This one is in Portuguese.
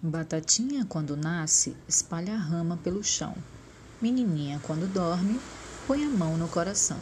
Batatinha, quando nasce, espalha a rama pelo chão. Menininha, quando dorme, põe a mão no coração.